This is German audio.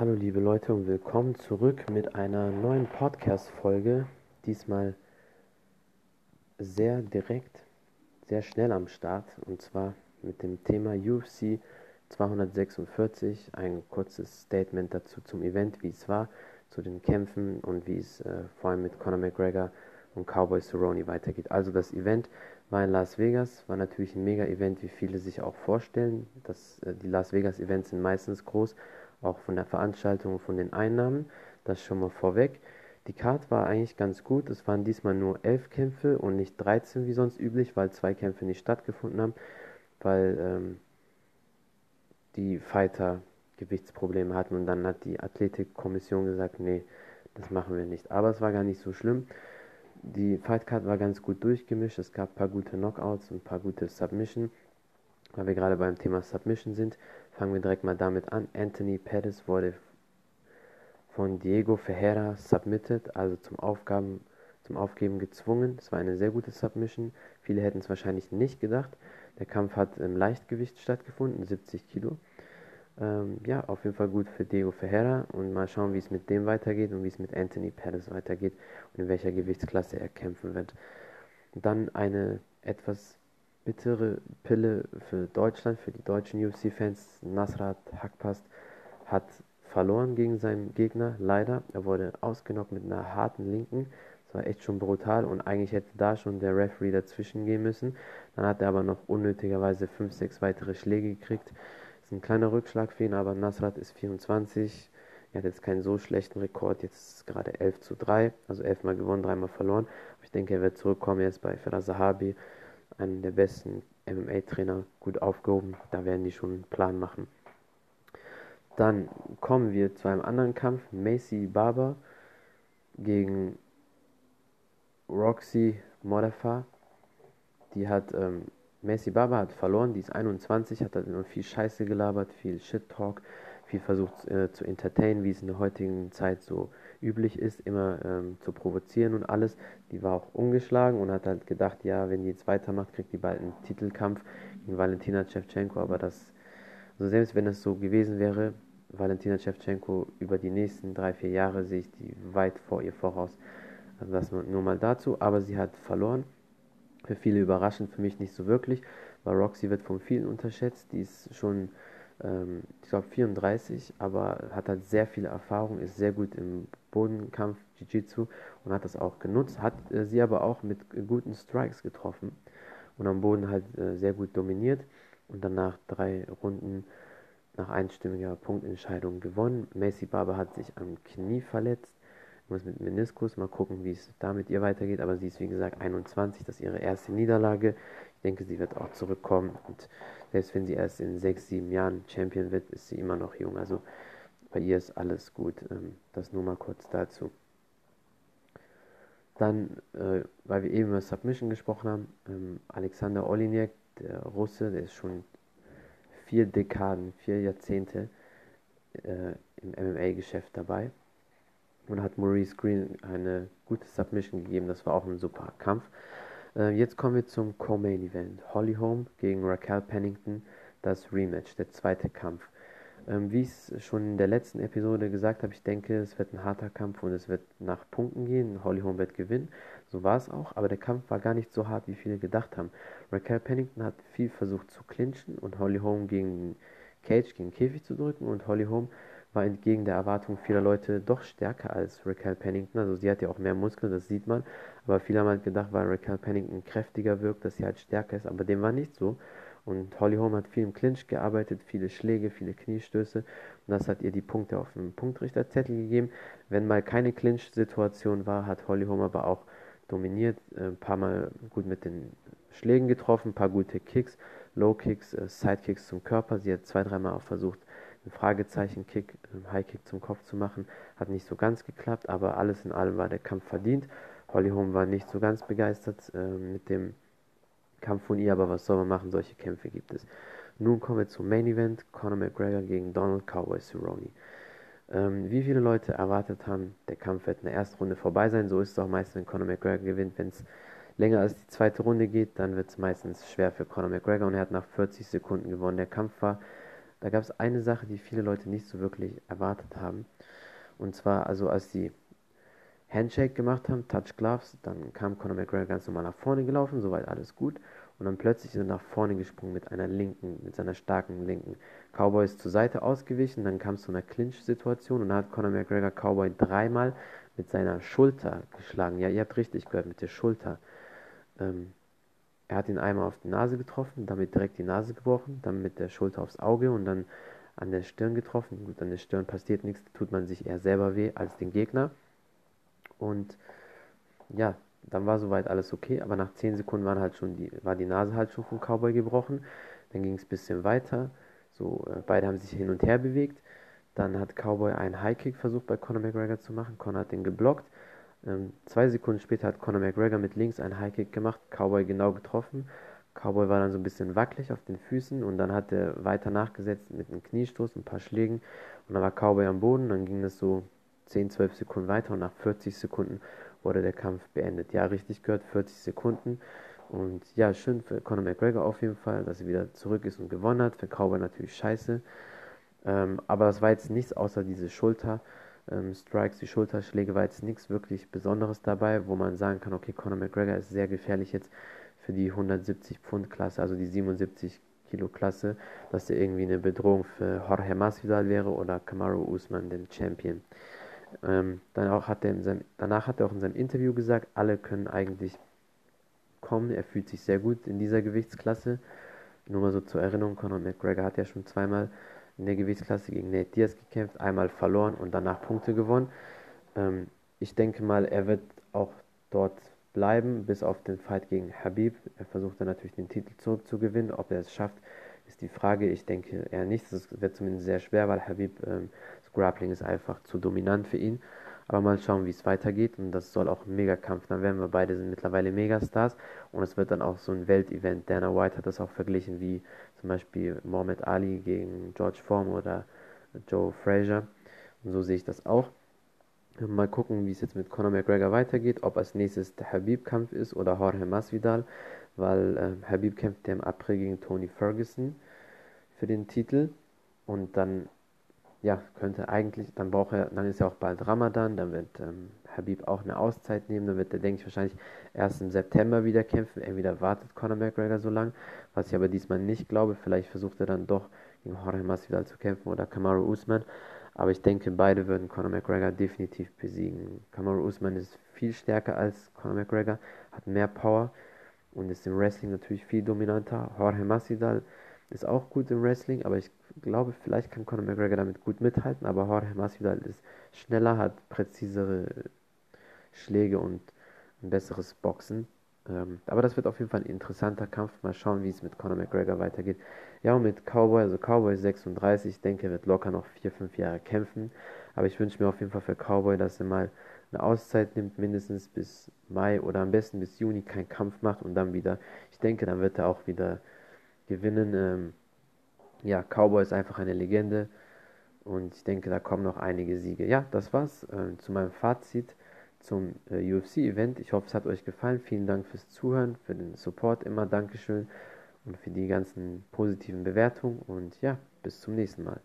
Hallo liebe Leute und willkommen zurück mit einer neuen Podcast-Folge. Diesmal sehr direkt, sehr schnell am Start und zwar mit dem Thema UFC 246. Ein kurzes Statement dazu zum Event, wie es war, zu den Kämpfen und wie es äh, vor allem mit Conor McGregor und Cowboy Cerrone weitergeht. Also das Event war in Las Vegas, war natürlich ein Mega-Event, wie viele sich auch vorstellen. Das, äh, die Las Vegas-Events sind meistens groß auch von der Veranstaltung, von den Einnahmen. Das schon mal vorweg. Die Card war eigentlich ganz gut. Es waren diesmal nur elf Kämpfe und nicht 13 wie sonst üblich, weil zwei Kämpfe nicht stattgefunden haben, weil ähm, die Fighter Gewichtsprobleme hatten und dann hat die Athletikkommission gesagt, nee, das machen wir nicht. Aber es war gar nicht so schlimm. Die Fightcard war ganz gut durchgemischt. Es gab ein paar gute Knockouts und ein paar gute Submission. Weil wir gerade beim Thema Submission sind, fangen wir direkt mal damit an. Anthony Pettis wurde von Diego Ferreira submitted, also zum, Aufgaben, zum Aufgeben gezwungen. Es war eine sehr gute Submission. Viele hätten es wahrscheinlich nicht gedacht. Der Kampf hat im Leichtgewicht stattgefunden, 70 Kilo. Ähm, ja, auf jeden Fall gut für Diego Ferreira und mal schauen, wie es mit dem weitergeht und wie es mit Anthony Pettis weitergeht und in welcher Gewichtsklasse er kämpfen wird. Dann eine etwas bittere Pille für Deutschland, für die deutschen UFC-Fans. Nasrat Hakpast hat verloren gegen seinen Gegner, leider. Er wurde ausgenockt mit einer harten Linken. Das war echt schon brutal und eigentlich hätte da schon der Referee dazwischen gehen müssen. Dann hat er aber noch unnötigerweise 5, 6 weitere Schläge gekriegt. Das ist ein kleiner Rückschlag für ihn, aber Nasrat ist 24. Er hat jetzt keinen so schlechten Rekord, jetzt gerade 11 zu 3, also 11 Mal gewonnen, 3 Mal verloren. ich denke, er wird zurückkommen jetzt bei Firas Zahabi einen der besten MMA-Trainer, gut aufgehoben. Da werden die schon einen Plan machen. Dann kommen wir zu einem anderen Kampf. Macy Barber gegen Roxy Modafa. Die hat, ähm, Macy Barber hat verloren, die ist 21, hat halt immer viel Scheiße gelabert, viel Shit-Talk, viel versucht äh, zu entertainen, wie es in der heutigen Zeit so üblich ist, immer ähm, zu provozieren und alles. Die war auch ungeschlagen und hat halt gedacht, ja, wenn die jetzt weitermacht, kriegt die bald einen Titelkampf gegen Valentina Shevchenko. Aber das, also selbst wenn das so gewesen wäre, Valentina Shevchenko über die nächsten drei, vier Jahre sehe ich die weit vor ihr voraus. Also das nur, mal dazu. Aber sie hat verloren. Für viele überraschend, für mich nicht so wirklich, weil Roxy wird von vielen unterschätzt. Die ist schon ähm, ich glaube 34, aber hat halt sehr viele Erfahrung, ist sehr gut im Bodenkampf, Jiu-Jitsu und hat das auch genutzt, hat äh, sie aber auch mit guten Strikes getroffen und am Boden halt äh, sehr gut dominiert und dann nach drei Runden nach einstimmiger Punktentscheidung gewonnen. Macy Barber hat sich am Knie verletzt, muss mit Meniskus mal gucken, wie es da mit ihr weitergeht, aber sie ist wie gesagt 21, das ist ihre erste Niederlage. Denke, sie wird auch zurückkommen und selbst wenn sie erst in sechs, sieben Jahren Champion wird, ist sie immer noch jung. Also bei ihr ist alles gut. Ähm, das nur mal kurz dazu. Dann, äh, weil wir eben über Submission gesprochen haben, ähm, Alexander Oliniak, der Russe, der ist schon vier Dekaden, vier Jahrzehnte äh, im MMA-Geschäft dabei und hat Maurice Green eine gute Submission gegeben. Das war auch ein super Kampf. Äh, jetzt kommen wir zum Co-Main Event. Holly Holm gegen Raquel Pennington, das Rematch, der zweite Kampf. Ähm, wie ich es schon in der letzten Episode gesagt habe, ich denke, es wird ein harter Kampf und es wird nach Punkten gehen. Holly Holm wird gewinnen. So war es auch, aber der Kampf war gar nicht so hart, wie viele gedacht haben. Raquel Pennington hat viel versucht zu clinchen und Holly Holm gegen Cage, gegen Käfig zu drücken und Holly Holm war entgegen der Erwartung vieler Leute doch stärker als Raquel Pennington. Also sie hat ja auch mehr Muskeln, das sieht man. Aber viele haben halt gedacht, weil Raquel Pennington kräftiger wirkt, dass sie halt stärker ist. Aber dem war nicht so. Und Holly Holm hat viel im Clinch gearbeitet, viele Schläge, viele Kniestöße. Und das hat ihr die Punkte auf dem Punktrichterzettel gegeben. Wenn mal keine Clinch-Situation war, hat Holly Holm aber auch dominiert. Äh, ein paar Mal gut mit den Schlägen getroffen, ein paar gute Kicks, Low-Kicks, äh, Side-Kicks zum Körper. Sie hat zwei, dreimal auch versucht, einen Fragezeichen-Kick, einen High-Kick zum Kopf zu machen. Hat nicht so ganz geklappt, aber alles in allem war der Kampf verdient. Holly Holm war nicht so ganz begeistert äh, mit dem Kampf von ihr, aber was soll man machen? Solche Kämpfe gibt es. Nun kommen wir zum Main Event: Conor McGregor gegen Donald Cowboy Cerrone. Ähm, wie viele Leute erwartet haben, der Kampf wird in der ersten Runde vorbei sein. So ist es auch meistens, wenn Conor McGregor gewinnt. Wenn es länger als die zweite Runde geht, dann wird es meistens schwer für Conor McGregor und er hat nach 40 Sekunden gewonnen. Der Kampf war da gab es eine Sache, die viele Leute nicht so wirklich erwartet haben. Und zwar, also als die Handshake gemacht haben, Touch Gloves, dann kam Conor McGregor ganz normal nach vorne gelaufen, soweit alles gut. Und dann plötzlich ist er nach vorne gesprungen mit einer linken, mit seiner starken linken. Cowboy ist zur Seite ausgewichen, dann kam es zu einer Clinch-Situation und da hat Conor McGregor Cowboy dreimal mit seiner Schulter geschlagen. Ja, ihr habt richtig gehört, mit der Schulter. Ähm, er hat ihn einmal auf die Nase getroffen, damit direkt die Nase gebrochen, dann mit der Schulter aufs Auge und dann an der Stirn getroffen. Gut, an der Stirn passiert nichts, tut man sich eher selber weh als den Gegner. Und ja, dann war soweit alles okay, aber nach 10 Sekunden waren halt schon die, war die Nase halt schon vom Cowboy gebrochen. Dann ging es ein bisschen weiter. So, äh, beide haben sich hin und her bewegt. Dann hat Cowboy einen Highkick versucht bei Conor McGregor zu machen. Conor hat den geblockt. Ähm, zwei Sekunden später hat Conor McGregor mit links einen Highkick gemacht. Cowboy genau getroffen. Cowboy war dann so ein bisschen wackelig auf den Füßen und dann hat er weiter nachgesetzt mit einem Kniestoß, ein paar Schlägen und dann war Cowboy am Boden. Dann ging das so 10, 12 Sekunden weiter und nach 40 Sekunden wurde der Kampf beendet. Ja, richtig gehört, 40 Sekunden. Und ja, schön für Conor McGregor auf jeden Fall, dass er wieder zurück ist und gewonnen hat. Für Cowboy natürlich scheiße. Ähm, aber das war jetzt nichts außer diese Schulter. Ähm, Strikes, die Schulterschläge war jetzt nichts wirklich Besonderes dabei, wo man sagen kann, okay, Conor McGregor ist sehr gefährlich jetzt für die 170 Pfund Klasse, also die 77 Kilo Klasse, dass er irgendwie eine Bedrohung für Jorge Masvidal wäre oder Kamaru Usman, den Champion. Ähm, dann auch hat er in seinem, danach hat er auch in seinem Interview gesagt, alle können eigentlich kommen. Er fühlt sich sehr gut in dieser Gewichtsklasse. Nur mal so zur Erinnerung, Conor McGregor hat ja schon zweimal in der Gewichtsklasse gegen Nate Diaz gekämpft, einmal verloren und danach Punkte gewonnen. Ähm, ich denke mal, er wird auch dort bleiben, bis auf den Fight gegen Habib. Er versucht dann natürlich den Titel zurückzugewinnen. Ob er es schafft, ist die Frage. Ich denke eher nicht. Das wird zumindest sehr schwer, weil Habib, ähm, Grappling ist einfach zu dominant für ihn. Aber mal schauen, wie es weitergeht. Und das soll auch ein Megakampf dann werden, weil beide sind mittlerweile Megastars. Und es wird dann auch so ein Weltevent. Dana White hat das auch verglichen wie zum Beispiel Mohamed Ali gegen George Foreman oder Joe Frazier. Und so sehe ich das auch. Mal gucken, wie es jetzt mit Conor McGregor weitergeht, ob als nächstes der Habib-Kampf ist oder Jorge Masvidal, weil äh, Habib kämpft ja im April gegen Tony Ferguson für den Titel und dann ja, könnte eigentlich, dann braucht er, dann ist ja auch bald Ramadan, dann wird ähm, Habib auch eine Auszeit nehmen, dann wird er, denke ich, wahrscheinlich erst im September wieder kämpfen. Entweder wartet Conor McGregor so lang, was ich aber diesmal nicht glaube. Vielleicht versucht er dann doch gegen Jorge Masvidal zu kämpfen oder Kamaru Usman. Aber ich denke, beide würden Conor McGregor definitiv besiegen. Kamaru Usman ist viel stärker als Conor McGregor, hat mehr Power und ist im Wrestling natürlich viel dominanter. Jorge Masvidal ist auch gut im Wrestling, aber ich glaube, vielleicht kann Conor McGregor damit gut mithalten, aber Jorge Masvidal ist schneller, hat präzisere Schläge und ein besseres Boxen. Ähm, aber das wird auf jeden Fall ein interessanter Kampf. Mal schauen, wie es mit Conor McGregor weitergeht. Ja, und mit Cowboy, also Cowboy 36, ich denke, er wird locker noch 4-5 Jahre kämpfen. Aber ich wünsche mir auf jeden Fall für Cowboy, dass er mal eine Auszeit nimmt, mindestens bis Mai oder am besten bis Juni keinen Kampf macht und dann wieder, ich denke, dann wird er auch wieder gewinnen. Ähm, ja, Cowboy ist einfach eine Legende und ich denke, da kommen noch einige Siege. Ja, das war's äh, zu meinem Fazit zum äh, UFC-Event. Ich hoffe, es hat euch gefallen. Vielen Dank fürs Zuhören, für den Support immer. Dankeschön und für die ganzen positiven Bewertungen. Und ja, bis zum nächsten Mal.